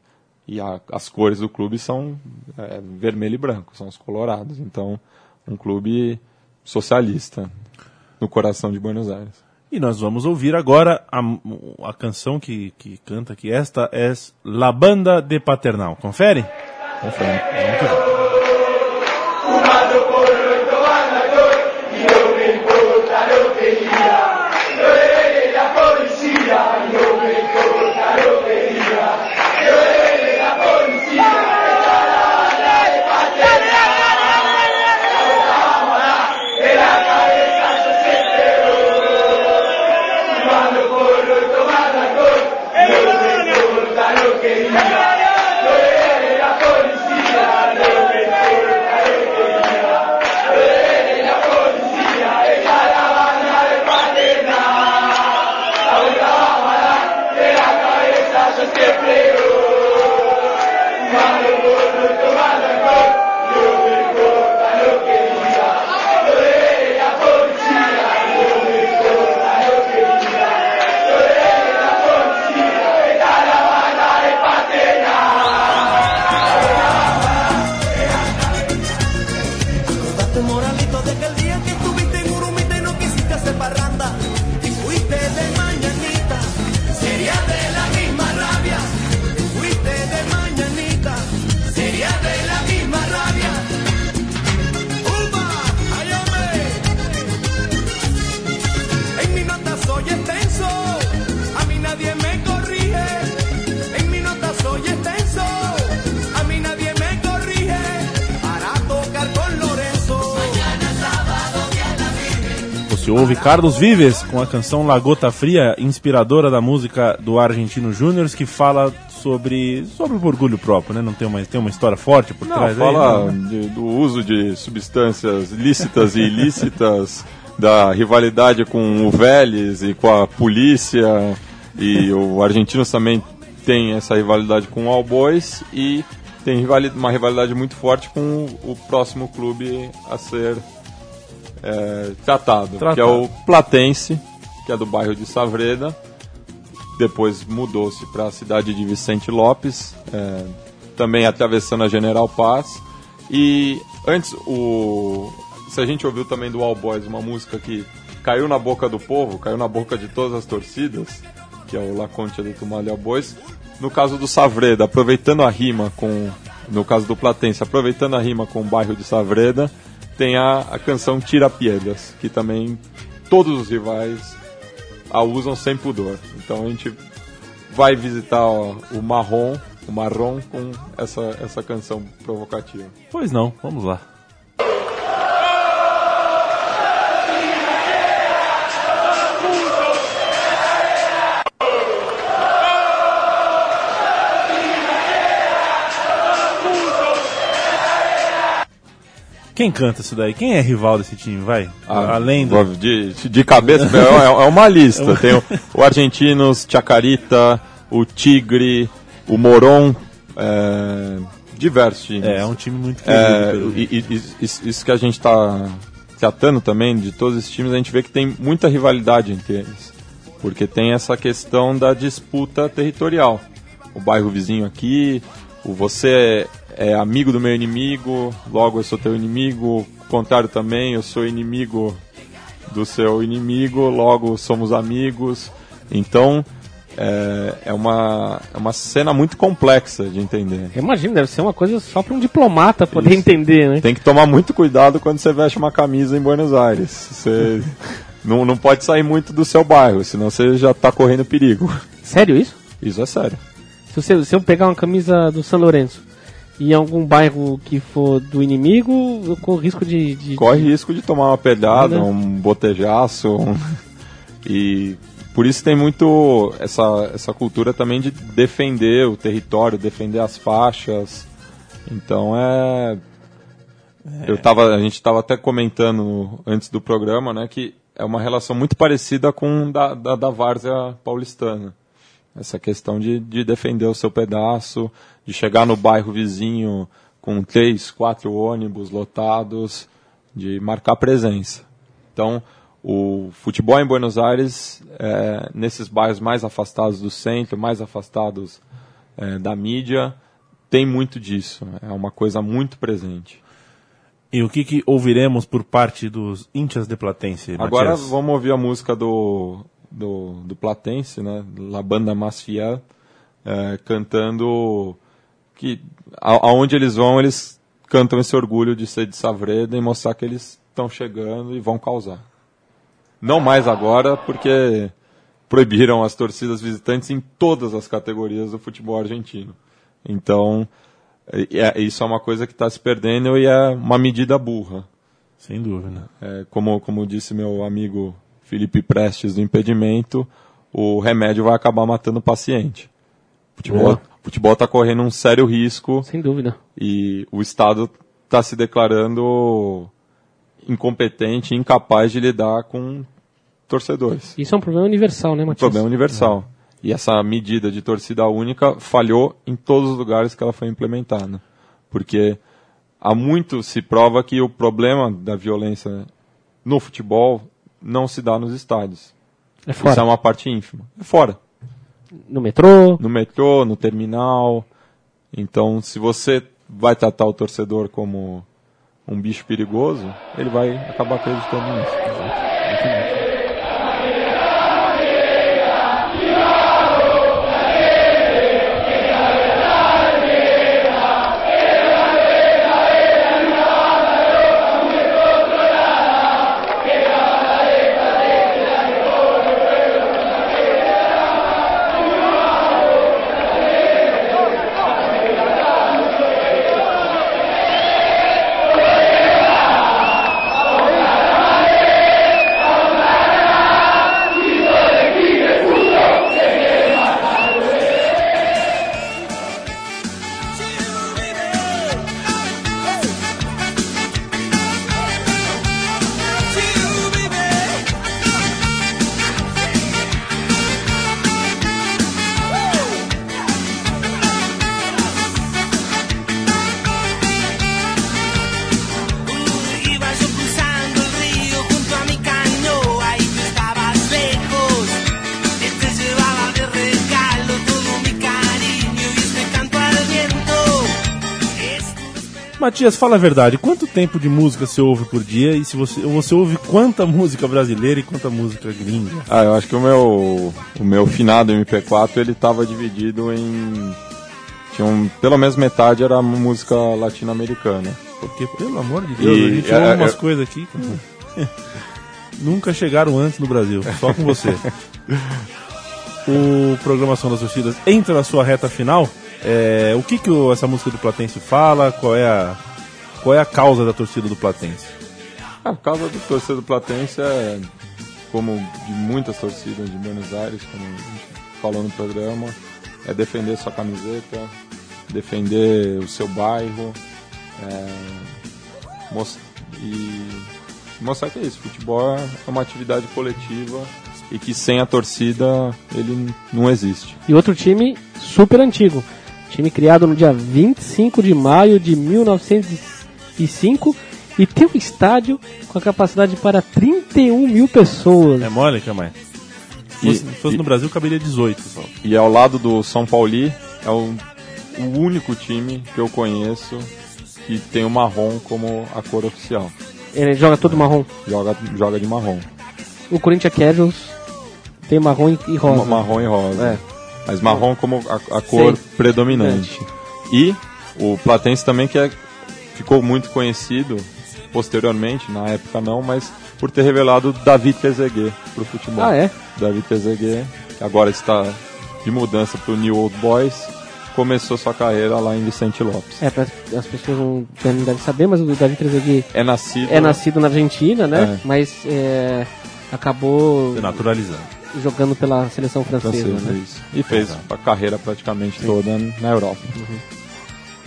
E a- as cores do clube são é, vermelho e branco, são os colorados. Então, um clube socialista no coração de Buenos Aires. E nós vamos ouvir agora a, a canção que, que canta aqui. Esta é La Banda de Paternal. Confere? Confere. Acordaste, Você ouve Carlos Vives com a canção La Gota Fria, inspiradora da música do Argentino Júnior, que fala sobre, sobre o orgulho próprio, né? Não tem uma, tem uma história forte por Não, trás aí, fala né? de- do uso de substâncias lícitas e ilícitas, da rivalidade com o Vélez e com a polícia, e o Argentinos também tem essa rivalidade com o All Boys e tem uma rivalidade muito forte com o próximo clube a ser é, tratado, Tratado. que é o Platense, que é do bairro de Savreda. Depois mudou-se para a cidade de Vicente Lopes, é, também atravessando a General Paz. E antes, o, se a gente ouviu também do All Boys uma música que caiu na boca do povo, caiu na boca de todas as torcidas, que é o La Concha do Tumalha Boys. No caso do Savreda, aproveitando a rima com. No caso do Platense, aproveitando a rima com o bairro de Savreda, tem a, a canção Tira Piedras, que também todos os rivais a usam sem pudor. Então a gente vai visitar ó, o Marrom, o Marrom com essa, essa canção provocativa. Pois não, vamos lá. Quem canta isso daí? Quem é rival desse time? Vai. Ah, Além do. De, de cabeça, é, é uma lista. Tem o, o Argentinos, Chacarita, o Tigre, o Moron, é, diversos times. É, é um time muito querido. É, pelo- e, e- e- isso isso que a gente está tratando também de todos esses times, a gente vê que tem muita rivalidade entre eles. Porque tem essa questão da disputa territorial. O bairro vizinho aqui, o você é amigo do meu inimigo, logo eu sou teu inimigo, o contrário também, eu sou inimigo do seu inimigo, logo somos amigos. Então é, é, uma, é uma cena muito complexa de entender. Eu imagino, deve ser uma coisa só para um diplomata poder Isso. entender, né? Tem que tomar muito cuidado quando você veste uma camisa em Buenos Aires. Você não, não pode sair muito do seu bairro, senão você já está correndo perigo. Sério isso? Isso é sério. Se, você, se eu pegar uma camisa do São Lourenço e em algum bairro que for do inimigo, eu corro risco de. de- Corre de- risco de tomar uma pedrada, Né? um botejaço. um- E por isso tem muito essa, essa cultura também de defender o território, defender as faixas. Então é. Eu tava, a gente estava até comentando antes do programa, né, que é uma relação muito parecida com da, da, da várzea paulistana. Essa questão de, de defender o seu pedaço, de chegar no bairro vizinho com três, quatro ônibus lotados, de marcar presença. Então, o futebol em Buenos Aires, é, nesses bairros mais afastados do centro, mais afastados é, da mídia, tem muito disso. É uma coisa muito presente. E o que, que ouviremos por parte dos índias de Platense? Agora Matias? vamos ouvir a música do, do, do Platense, né? La Banda Más Fiel, é, cantando que a- aonde eles vão, eles cantam esse orgulho de ser de Savreda e mostrar que eles estão chegando e vão causar. Não mais agora, porque proibiram as torcidas visitantes em todas as categorias do futebol argentino. Então, é- é- isso é uma coisa que está se perdendo e é uma medida burra. Sem dúvida. É, como, como disse meu amigo Felipe Prestes do impedimento, o remédio vai acabar matando o paciente. Futebol, Boa. futebol está correndo um sério risco Sem dúvida. e o Estado está se declarando incompetente, incapaz de lidar com torcedores. Isso é um problema universal, né, Um Matias? problema universal. E essa medida de torcida única falhou em todos os lugares que ela foi implementada. Porque há muito se prova que o problema da violência no futebol não se dá nos estádios. É Isso é fora. uma parte ínfima. É fora. No metrô. No metrô, no terminal. Então, se você vai tratar o torcedor como um bicho perigoso, ele vai acabar acreditando nisso. Matias, fala a verdade. Quanto tempo de música você ouve por dia? E se você, você ouve quanta música brasileira e quanta música gringa? Ah, eu acho que o meu, o meu finado MP4 ele estava dividido em. Tinha um, pelo menos metade era música latino-americana. Porque, pelo amor de Deus, E, a gente é, ouve umas é- coisas aqui que nunca chegaram antes no Brasil. Só com você. o Programação das Torcidas entra na sua reta final. É, o que, que o- essa música do Platense fala? Qual é a, qual é a causa da torcida do Platense? A causa do torcedor do Platense é, como de muitas torcidas de Buenos Aires, como a gente falou no programa, é defender sua camiseta, defender o seu bairro, é, mos- e mostrar que é isso. Futebol é uma atividade coletiva e que sem a torcida ele não existe. E outro time super antigo. Time criado no dia 25 de maio de 1905 e tem um estádio com a capacidade para 31 mil pessoas. É mole, Camai? Se E- fosse, se fosse e- no Brasil, caberia 18 só. E ao lado do São Pauli é o, o único time que eu conheço que tem o marrom como a cor oficial. Ele joga todo marrom. Joga, joga de marrom. O Corinthians Casuals tem marrom e- e rosa. Ma- Marrom e rosa. É. Mas marrom como a, a cor Sim. predominante. E o Platense também que é, ficou muito conhecido posteriormente, na época não, mas por ter revelado David Trezeguet pro futebol. Ah, é? David Trezeguet, que agora está de mudança pro New Old Boys, começou sua carreira lá em Vicente Lopes. É, pra, as pessoas não não devem saber, mas o David Trezeguet É nascido. é nascido na Argentina, né? É. Mas é, acabou Naturalizando. jogando pela seleção francesa, francesa, né? isso. E fez a carreira praticamente toda na Europa.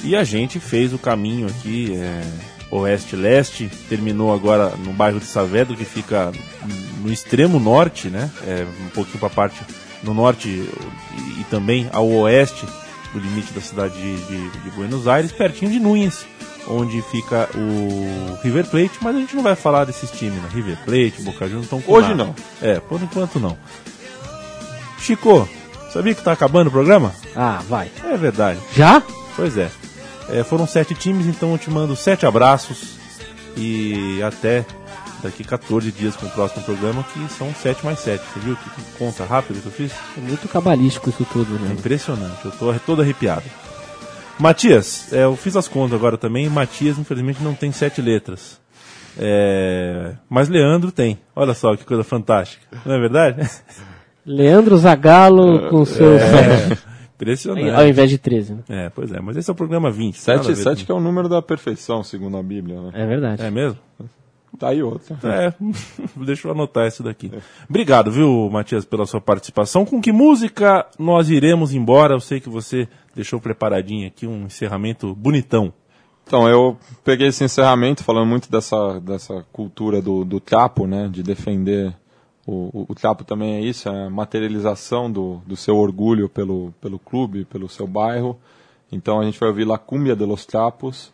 E a gente fez o caminho aqui, é, oeste-leste, terminou agora no bairro de Saavedra, que fica no extremo norte, né? É, um pouquinho para a parte no norte e, e também ao oeste do limite da cidade de, de- de Buenos Aires, pertinho de Núñez, onde fica o River Plate, mas a gente não vai falar desses times, né? River Plate, Boca Juniors, com Hoje nada. não. É, por enquanto não. Chico, sabia que tá acabando o programa? Ah, vai. É verdade. Já? Pois é. É, foram sete times, então eu te mando sete abraços e até daqui 14 dias com o próximo programa, que são sete mais sete. Você viu que, conta rápido que eu fiz? É muito cabalístico isso tudo, É né? impressionante, eu tô todo arrepiado. Matias, é, eu fiz as contas agora também, Matias infelizmente não tem sete letras. É, mas Leandro tem. Olha só que coisa fantástica. Não é verdade? Leandro Zagalo com seus É. impressionante. Ao invés de 13, né? É, pois é, mas esse é o programa 20. nada a Sete, ver sete com- que é o número da perfeição, segundo a Bíblia, né? É verdade. É mesmo? Tá aí outra. É, deixa eu anotar isso daqui. Obrigado, viu, Matias, pela sua participação. Com que música nós iremos embora? Eu sei que você deixou preparadinho aqui um encerramento bonitão. Então, eu peguei esse encerramento falando muito dessa, dessa cultura do, do trapo, né? De defender. O, o, trapo também é isso, é a materialização do, do seu orgulho pelo, pelo clube, pelo seu bairro. Então a gente vai ouvir La Cumbia de los Trapos,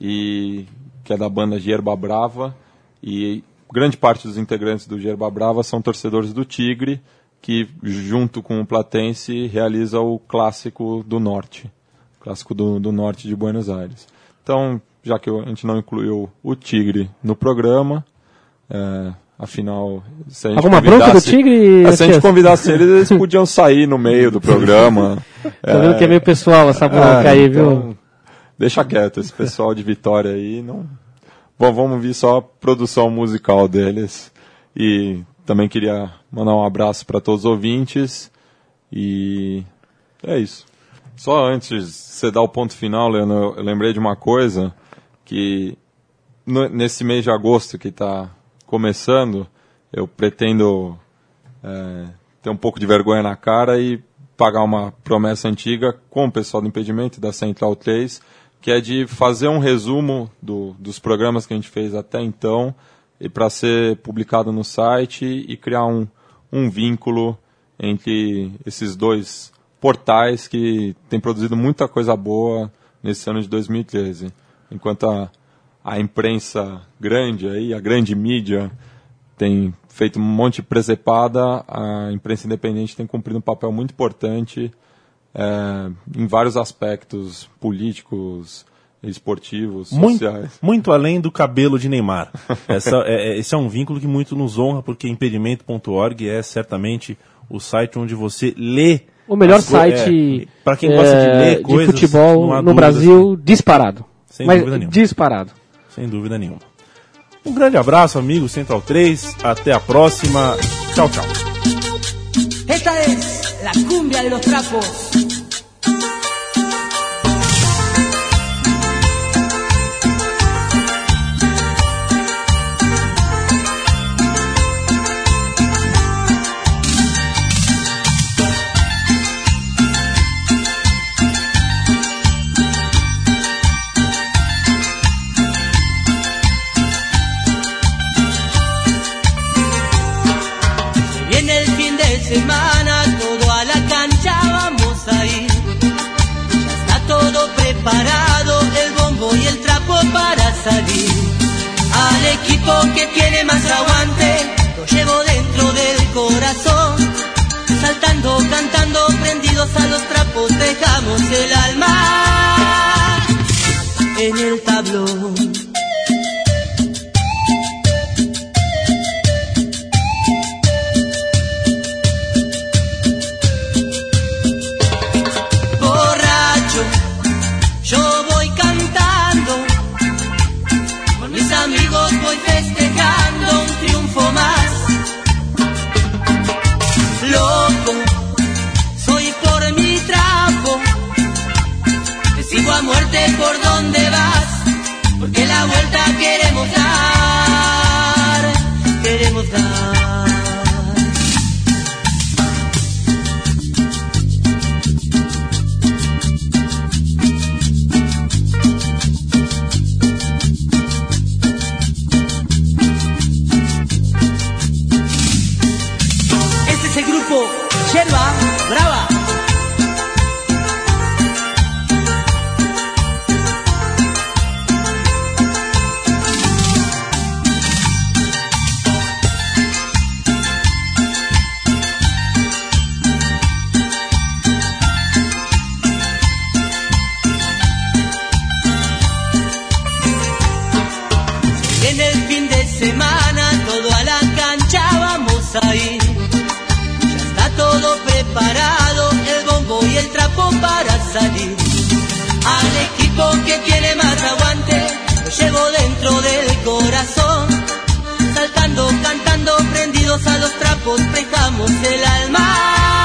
e, que é da banda Gerba Brava. E grande parte dos integrantes do Gerba Brava são torcedores do Tigre, que junto com o Platense realiza o clássico do Norte clássico do, do norte de Buenos Aires. Então, já que a gente não incluiu o Tigre no programa, é, afinal, se a gente Alguma bronca do convidasse- Tigre? É, se a gente convidasse eles, eles podiam sair no meio do programa. Tô vendo que é meio pessoal essa bronca É, aí, então, viu? Deixa quieto, esse pessoal de Vitória aí não. Bom, vamos ver só a produção musical deles. E também queria mandar um abraço para todos os ouvintes. E é isso. Só antes de você dar o ponto final, Leandro, eu- eu lembrei de uma coisa que no- nesse mês de agosto que está começando, eu pretendo é, ter um pouco de vergonha na cara e pagar uma promessa antiga com o pessoal do impedimento da Central 3, que é de fazer um resumo do- dos programas que a gente fez até então e para ser publicado no site e criar um, um vínculo entre esses dois portais que têm produzido muita coisa boa nesse ano de 2013. Enquanto a, a imprensa grande aí, a grande mídia, tem feito um monte de presepada, a imprensa independente tem cumprido um papel muito importante é, em vários aspectos políticos, esportivos, Muito, sociais. muito além do cabelo de Neymar. Essa, é, é- esse é um vínculo que muito nos honra, porque impedimento.org é certamente o site onde você lê. O melhor as co- site é, para quem gosta de é, ler coisas, futebol não há no Brasil, disparado. Sem Mas dúvida nenhuma. disparado. Sem dúvida nenhuma. Um grande abraço, amigo Central 3. Até a próxima. Tchau, tchau. Esta es la cumbia de los trapos. Equipo que tiene más aguante, lo llevo dentro del corazón. Saltando, cantando, prendidos a los trapos, dejamos el alma en el tablón. preparado el bombo y el trapo para salir. Al equipo que tiene más aguante, lo llevo dentro del corazón. Saltando, cantando, prendidos a los trapos, prestamos el alma.